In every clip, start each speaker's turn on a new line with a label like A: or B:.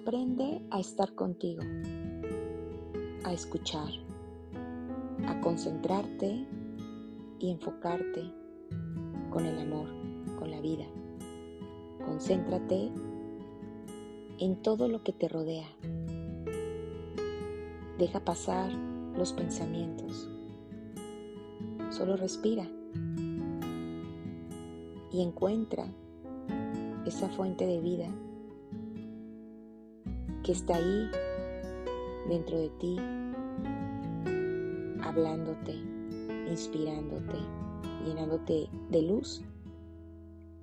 A: Aprende a estar contigo, a escuchar, a concentrarte y enfocarte con el amor, con la vida. Concéntrate en todo lo que te rodea. Deja pasar los pensamientos. Solo respira y encuentra esa fuente de vida que está ahí dentro de ti, hablándote, inspirándote, llenándote de luz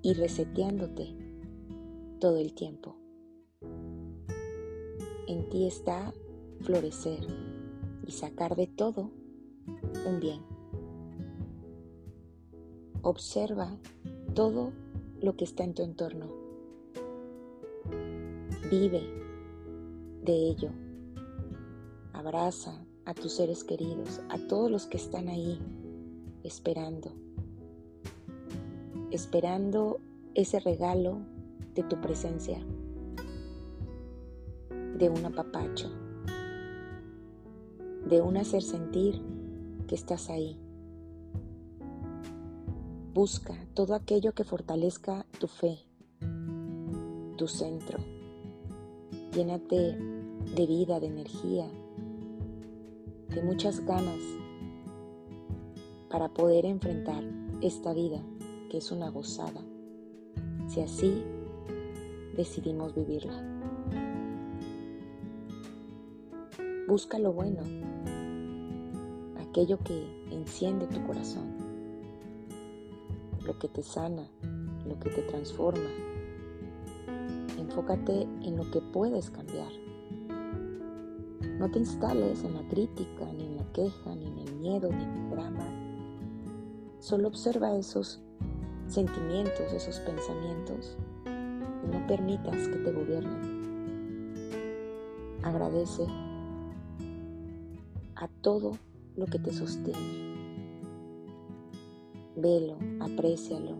A: y reseteándote todo el tiempo. En ti está florecer y sacar de todo un bien. Observa todo lo que está en tu entorno. Vive de ello. Abraza a tus seres queridos, a todos los que están ahí esperando. Esperando ese regalo de tu presencia, de un apapacho, de un hacer sentir que estás ahí Busca todo aquello que fortalezca tu fe, tu centro. Llénate de vida, de energía, de muchas ganas para poder enfrentar esta vida que es una gozada, si así decidimos vivirla. Busca lo bueno, aquello que enciende tu corazón lo que te sana, lo que te transforma. Enfócate en lo que puedes cambiar. No te instales en la crítica, ni en la queja, ni en el miedo, ni en el drama. Solo observa esos sentimientos, esos pensamientos y no permitas que te gobiernen. Agradece a todo lo que te sostiene velo, aprécialo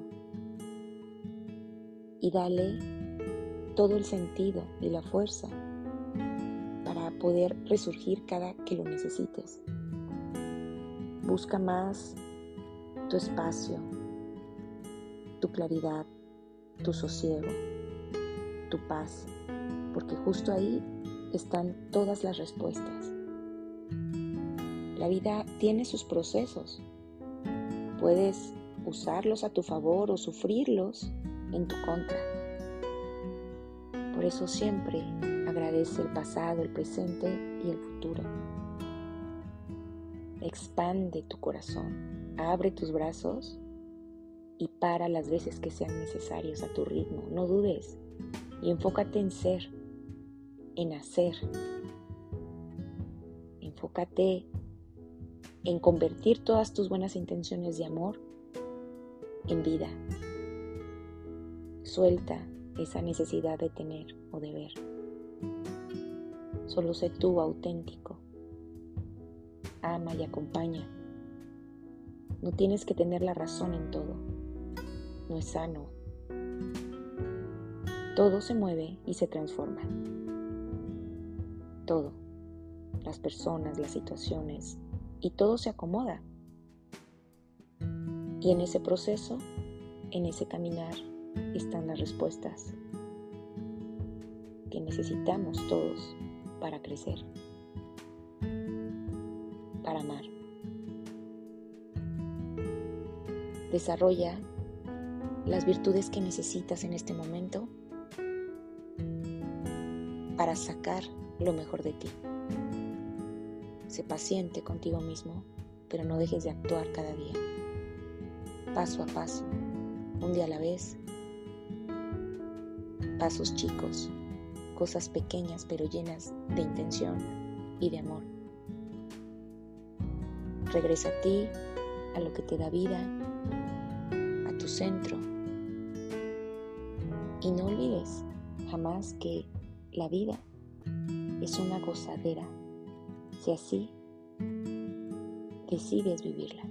A: y dale todo el sentido y la fuerza para poder resurgir cada que lo necesites. Busca más tu espacio, tu claridad, tu sosiego, tu paz, porque justo ahí están todas las respuestas. La vida tiene sus procesos Puedes usarlos a tu favor o sufrirlos en tu contra. Por eso siempre agradece el pasado, el presente y el futuro. Expande tu corazón, abre tus brazos y para las veces que sean necesarios a tu ritmo. No dudes y enfócate en ser, en hacer. Enfócate en convertir todas tus buenas intenciones de amor en vida. Suelta esa necesidad de tener o de ver. Solo sé tú auténtico. Ama y acompaña. No tienes que tener la razón en todo. No es sano. Todo se mueve y se transforma. Todo. Las personas, las situaciones, y todo se acomoda. Y en ese proceso, en ese caminar, están las respuestas que necesitamos todos para crecer, para amar. Desarrolla las virtudes que necesitas en este momento para sacar lo mejor de ti. Sé paciente contigo mismo, pero no dejes de actuar cada día. Paso a paso, un día a la vez. Pasos chicos, cosas pequeñas pero llenas de intención y de amor. Regresa a ti, a lo que te da vida, a tu centro. Y no olvides jamás que la vida es una gozadera si así decides vivirla.